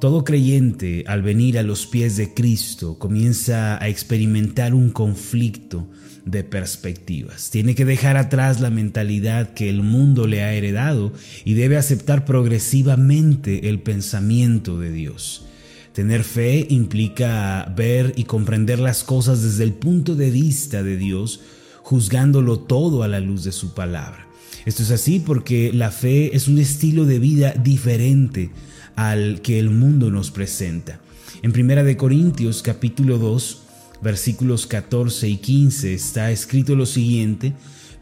Todo creyente al venir a los pies de Cristo comienza a experimentar un conflicto de perspectivas. Tiene que dejar atrás la mentalidad que el mundo le ha heredado y debe aceptar progresivamente el pensamiento de Dios. Tener fe implica ver y comprender las cosas desde el punto de vista de Dios, juzgándolo todo a la luz de su palabra. Esto es así porque la fe es un estilo de vida diferente al que el mundo nos presenta. En Primera de Corintios capítulo 2, versículos 14 y 15 está escrito lo siguiente: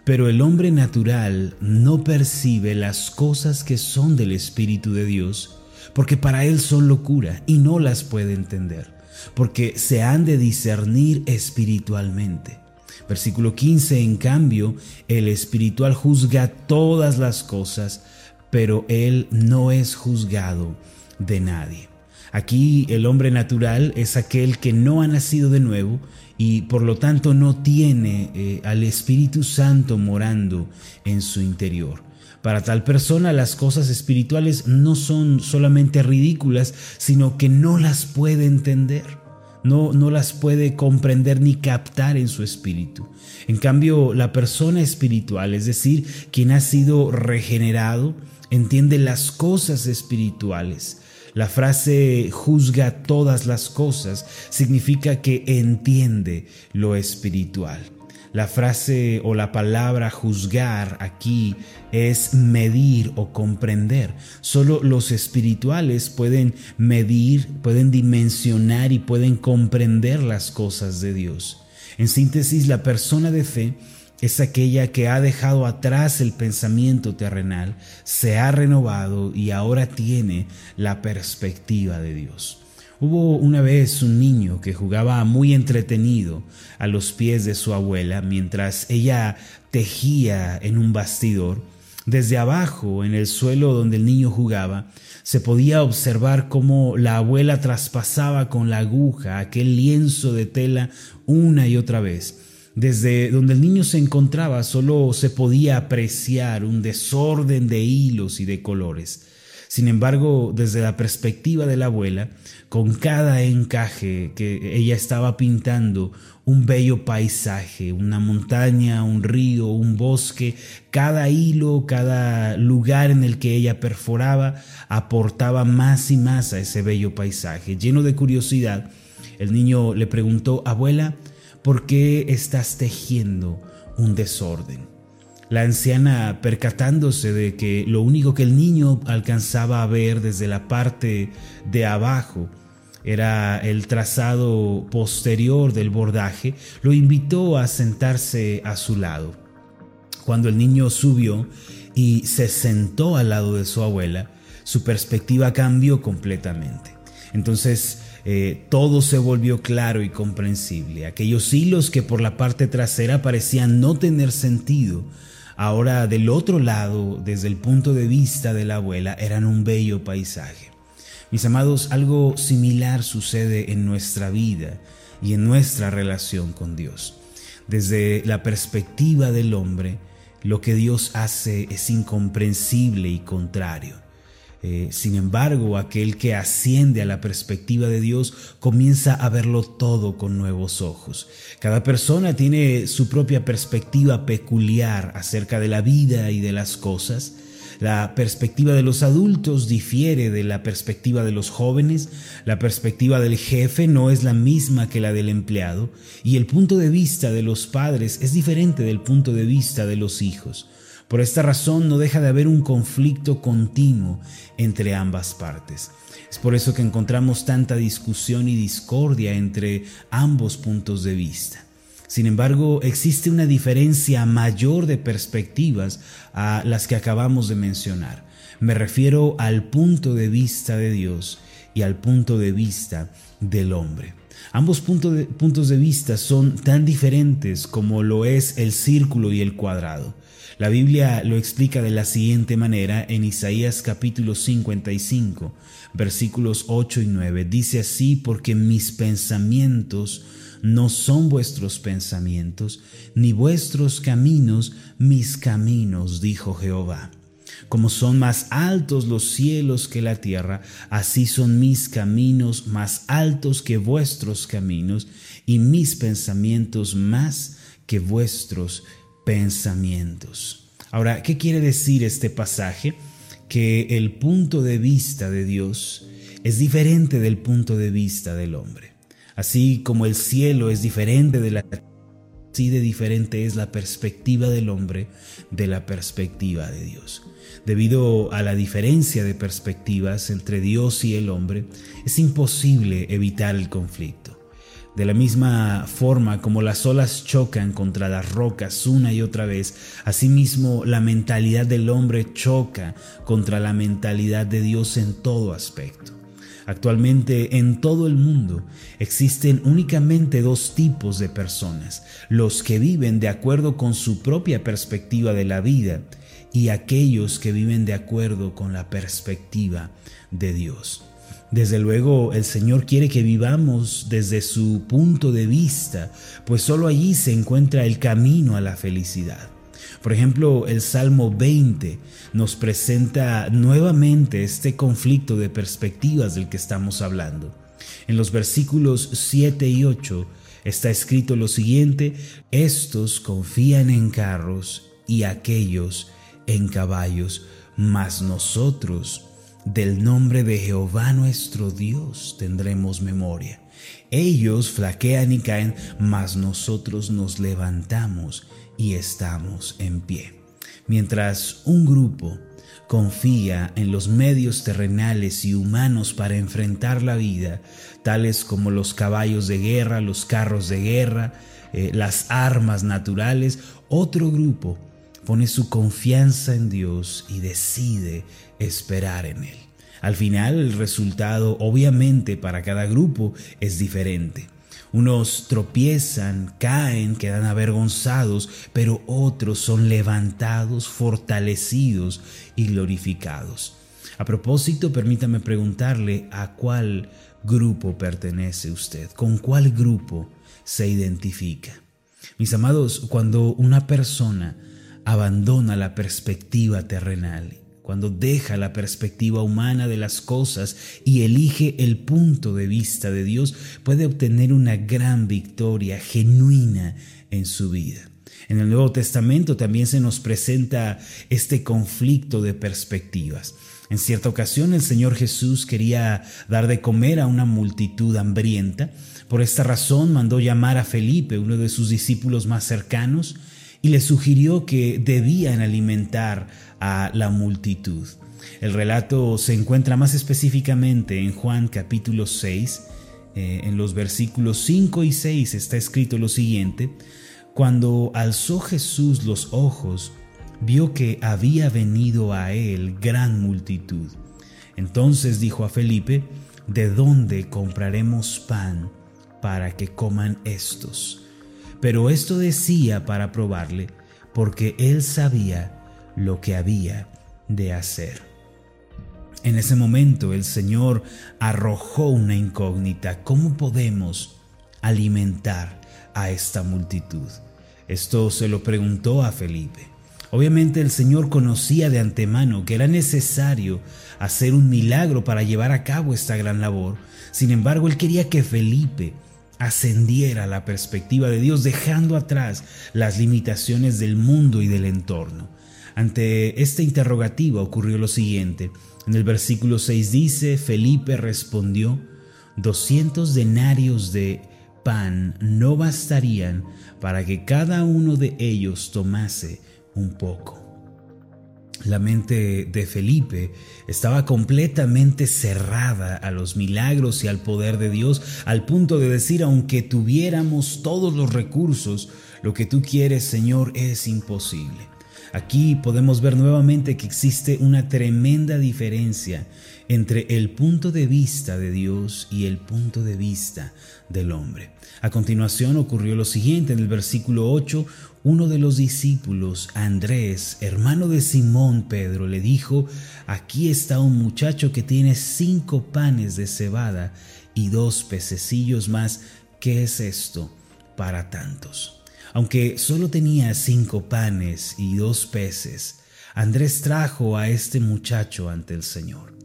pero el hombre natural no percibe las cosas que son del Espíritu de Dios, porque para él son locura y no las puede entender, porque se han de discernir espiritualmente. Versículo 15, en cambio, el espiritual juzga todas las cosas, pero él no es juzgado de nadie. Aquí el hombre natural es aquel que no ha nacido de nuevo y por lo tanto no tiene eh, al Espíritu Santo morando en su interior. Para tal persona las cosas espirituales no son solamente ridículas, sino que no las puede entender. No, no, las puede comprender ni captar en su espíritu. En cambio, la persona espiritual, es decir, quien ha sido regenerado, entiende las cosas espirituales. La frase juzga todas las cosas significa que entiende lo espiritual. La frase o la palabra juzgar aquí es medir o comprender. Solo los espirituales pueden medir, pueden dimensionar y pueden comprender las cosas de Dios. En síntesis, la persona de fe es aquella que ha dejado atrás el pensamiento terrenal, se ha renovado y ahora tiene la perspectiva de Dios. Hubo una vez un niño que jugaba muy entretenido a los pies de su abuela mientras ella tejía en un bastidor. Desde abajo, en el suelo donde el niño jugaba, se podía observar cómo la abuela traspasaba con la aguja aquel lienzo de tela una y otra vez desde donde el niño se encontraba solo se podía apreciar un desorden de hilos y de colores. Sin embargo, desde la perspectiva de la abuela, con cada encaje que ella estaba pintando un bello paisaje, una montaña, un río, un bosque, cada hilo, cada lugar en el que ella perforaba aportaba más y más a ese bello paisaje. Lleno de curiosidad, el niño le preguntó, abuela, ¿Por qué estás tejiendo un desorden? La anciana, percatándose de que lo único que el niño alcanzaba a ver desde la parte de abajo era el trazado posterior del bordaje, lo invitó a sentarse a su lado. Cuando el niño subió y se sentó al lado de su abuela, su perspectiva cambió completamente. Entonces eh, todo se volvió claro y comprensible. Aquellos hilos que por la parte trasera parecían no tener sentido, ahora del otro lado, desde el punto de vista de la abuela, eran un bello paisaje. Mis amados, algo similar sucede en nuestra vida y en nuestra relación con Dios. Desde la perspectiva del hombre, lo que Dios hace es incomprensible y contrario. Eh, sin embargo, aquel que asciende a la perspectiva de Dios comienza a verlo todo con nuevos ojos. Cada persona tiene su propia perspectiva peculiar acerca de la vida y de las cosas. La perspectiva de los adultos difiere de la perspectiva de los jóvenes, la perspectiva del jefe no es la misma que la del empleado y el punto de vista de los padres es diferente del punto de vista de los hijos. Por esta razón no deja de haber un conflicto continuo entre ambas partes. Es por eso que encontramos tanta discusión y discordia entre ambos puntos de vista. Sin embargo, existe una diferencia mayor de perspectivas a las que acabamos de mencionar. Me refiero al punto de vista de Dios y al punto de vista del hombre. Ambos puntos de, vista son tan diferentes como lo es el círculo y el cuadrado. La Biblia lo explica de la siguiente manera en Isaías capítulo 55, versículos 8 y 9. Dice así, porque mis pensamientos no son vuestros pensamientos, ni vuestros caminos mis caminos, dijo Jehová. Como son más altos los cielos que la tierra, así son mis caminos más altos que vuestros caminos y mis pensamientos más que vuestros pensamientos. Ahora, ¿qué quiere decir este pasaje? Que el punto de vista de Dios es diferente del punto de vista del hombre. Así como el cielo es diferente de la de diferente es la perspectiva del hombre de la perspectiva de Dios. Debido a la diferencia de perspectivas entre Dios y el hombre, es imposible evitar el conflicto. De la misma forma como las olas chocan contra las rocas una y otra vez, asimismo la mentalidad del hombre choca contra la mentalidad de Dios en todo aspecto. Actualmente en todo el mundo existen únicamente dos tipos de personas, los que viven de acuerdo con su propia perspectiva de la vida y aquellos que viven de acuerdo con la perspectiva de Dios. Desde luego el Señor quiere que vivamos desde su punto de vista, pues solo allí se encuentra el camino a la felicidad. Por ejemplo, el Salmo 20 nos presenta nuevamente este conflicto de perspectivas del que estamos hablando. En los versículos 7 y 8 está escrito lo siguiente, estos confían en carros y aquellos en caballos, mas nosotros del nombre de Jehová nuestro Dios tendremos memoria. Ellos flaquean y caen, mas nosotros nos levantamos y estamos en pie. Mientras un grupo confía en los medios terrenales y humanos para enfrentar la vida, tales como los caballos de guerra, los carros de guerra, eh, las armas naturales, otro grupo pone su confianza en Dios y decide esperar en Él. Al final el resultado obviamente para cada grupo es diferente. Unos tropiezan, caen, quedan avergonzados, pero otros son levantados, fortalecidos y glorificados. A propósito, permítame preguntarle a cuál grupo pertenece usted, con cuál grupo se identifica. Mis amados, cuando una persona abandona la perspectiva terrenal cuando deja la perspectiva humana de las cosas y elige el punto de vista de Dios, puede obtener una gran victoria genuina en su vida. En el Nuevo Testamento también se nos presenta este conflicto de perspectivas. En cierta ocasión el Señor Jesús quería dar de comer a una multitud hambrienta. Por esta razón mandó llamar a Felipe, uno de sus discípulos más cercanos, y le sugirió que debían alimentar a la multitud. El relato se encuentra más específicamente en Juan capítulo 6, eh, en los versículos 5 y 6 está escrito lo siguiente, cuando alzó Jesús los ojos, vio que había venido a él gran multitud. Entonces dijo a Felipe, ¿de dónde compraremos pan para que coman estos? Pero esto decía para probarle, porque él sabía lo que había de hacer. En ese momento el Señor arrojó una incógnita. ¿Cómo podemos alimentar a esta multitud? Esto se lo preguntó a Felipe. Obviamente el Señor conocía de antemano que era necesario hacer un milagro para llevar a cabo esta gran labor. Sin embargo, él quería que Felipe ascendiera a la perspectiva de Dios, dejando atrás las limitaciones del mundo y del entorno. Ante esta interrogativa ocurrió lo siguiente. En el versículo 6 dice, Felipe respondió, doscientos denarios de pan no bastarían para que cada uno de ellos tomase un poco. La mente de Felipe estaba completamente cerrada a los milagros y al poder de Dios, al punto de decir, aunque tuviéramos todos los recursos, lo que tú quieres, Señor, es imposible. Aquí podemos ver nuevamente que existe una tremenda diferencia entre el punto de vista de Dios y el punto de vista del hombre. A continuación ocurrió lo siguiente en el versículo 8, uno de los discípulos, Andrés, hermano de Simón Pedro, le dijo, aquí está un muchacho que tiene cinco panes de cebada y dos pececillos más, ¿qué es esto para tantos? Aunque solo tenía cinco panes y dos peces, Andrés trajo a este muchacho ante el Señor.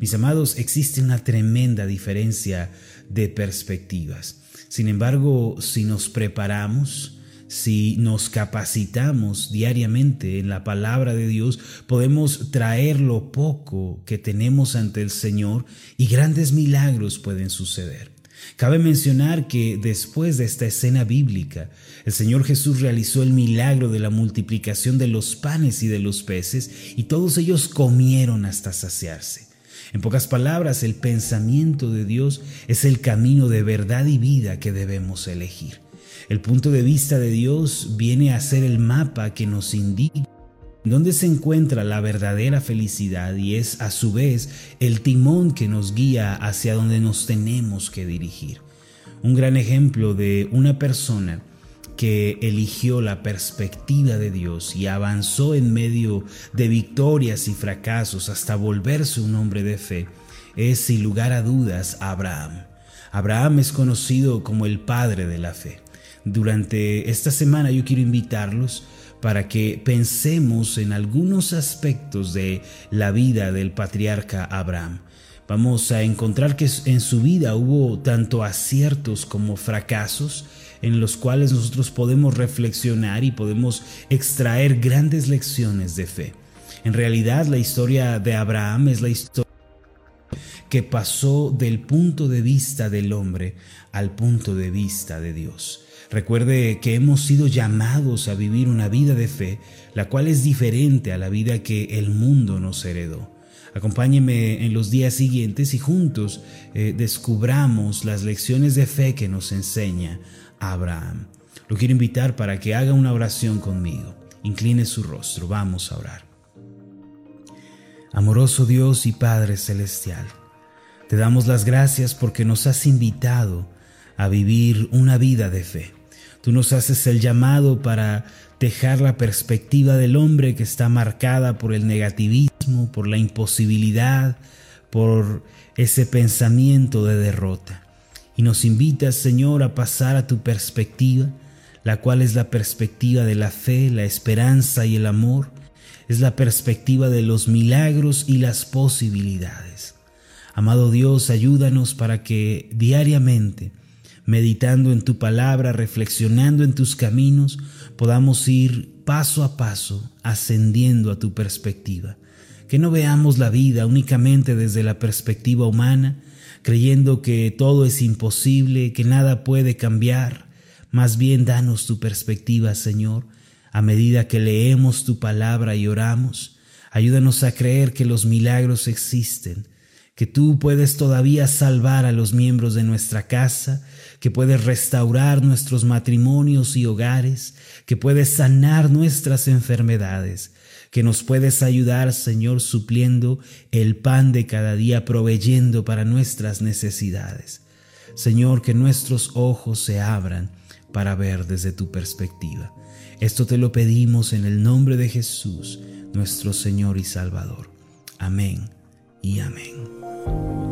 Mis amados, existe una tremenda diferencia de perspectivas. Sin embargo, si nos preparamos, si nos capacitamos diariamente en la palabra de Dios, podemos traer lo poco que tenemos ante el Señor y grandes milagros pueden suceder. Cabe mencionar que después de esta escena bíblica, el Señor Jesús realizó el milagro de la multiplicación de los panes y de los peces y todos ellos comieron hasta saciarse. En pocas palabras, el pensamiento de Dios es el camino de verdad y vida que debemos elegir. El punto de vista de Dios viene a ser el mapa que nos indica dónde se encuentra la verdadera felicidad y es a su vez el timón que nos guía hacia donde nos tenemos que dirigir. Un gran ejemplo de una persona que eligió la perspectiva de Dios y avanzó en medio de victorias y fracasos hasta volverse un hombre de fe es sin lugar a dudas Abraham. Abraham es conocido como el padre de la fe. Durante esta semana yo quiero invitarlos para que pensemos en algunos aspectos de la vida del patriarca Abraham. Vamos a encontrar que en su vida hubo tanto aciertos como fracasos en los cuales nosotros podemos reflexionar y podemos extraer grandes lecciones de fe. En realidad la historia de Abraham es la historia que pasó del punto de vista del hombre al punto de vista de Dios. Recuerde que hemos sido llamados a vivir una vida de fe, la cual es diferente a la vida que el mundo nos heredó. Acompáñeme en los días siguientes y juntos eh, descubramos las lecciones de fe que nos enseña Abraham. Lo quiero invitar para que haga una oración conmigo. Incline su rostro, vamos a orar. Amoroso Dios y Padre Celestial, te damos las gracias porque nos has invitado a vivir una vida de fe. Tú nos haces el llamado para dejar la perspectiva del hombre que está marcada por el negativismo, por la imposibilidad, por ese pensamiento de derrota. Y nos invitas, Señor, a pasar a tu perspectiva, la cual es la perspectiva de la fe, la esperanza y el amor, es la perspectiva de los milagros y las posibilidades. Amado Dios, ayúdanos para que diariamente meditando en tu palabra, reflexionando en tus caminos, podamos ir paso a paso ascendiendo a tu perspectiva. Que no veamos la vida únicamente desde la perspectiva humana, creyendo que todo es imposible, que nada puede cambiar. Más bien danos tu perspectiva, Señor, a medida que leemos tu palabra y oramos. Ayúdanos a creer que los milagros existen, que tú puedes todavía salvar a los miembros de nuestra casa, que puedes restaurar nuestros matrimonios y hogares, que puedes sanar nuestras enfermedades, que nos puedes ayudar, Señor, supliendo el pan de cada día, proveyendo para nuestras necesidades. Señor, que nuestros ojos se abran para ver desde tu perspectiva. Esto te lo pedimos en el nombre de Jesús, nuestro Señor y Salvador. Amén y amén. you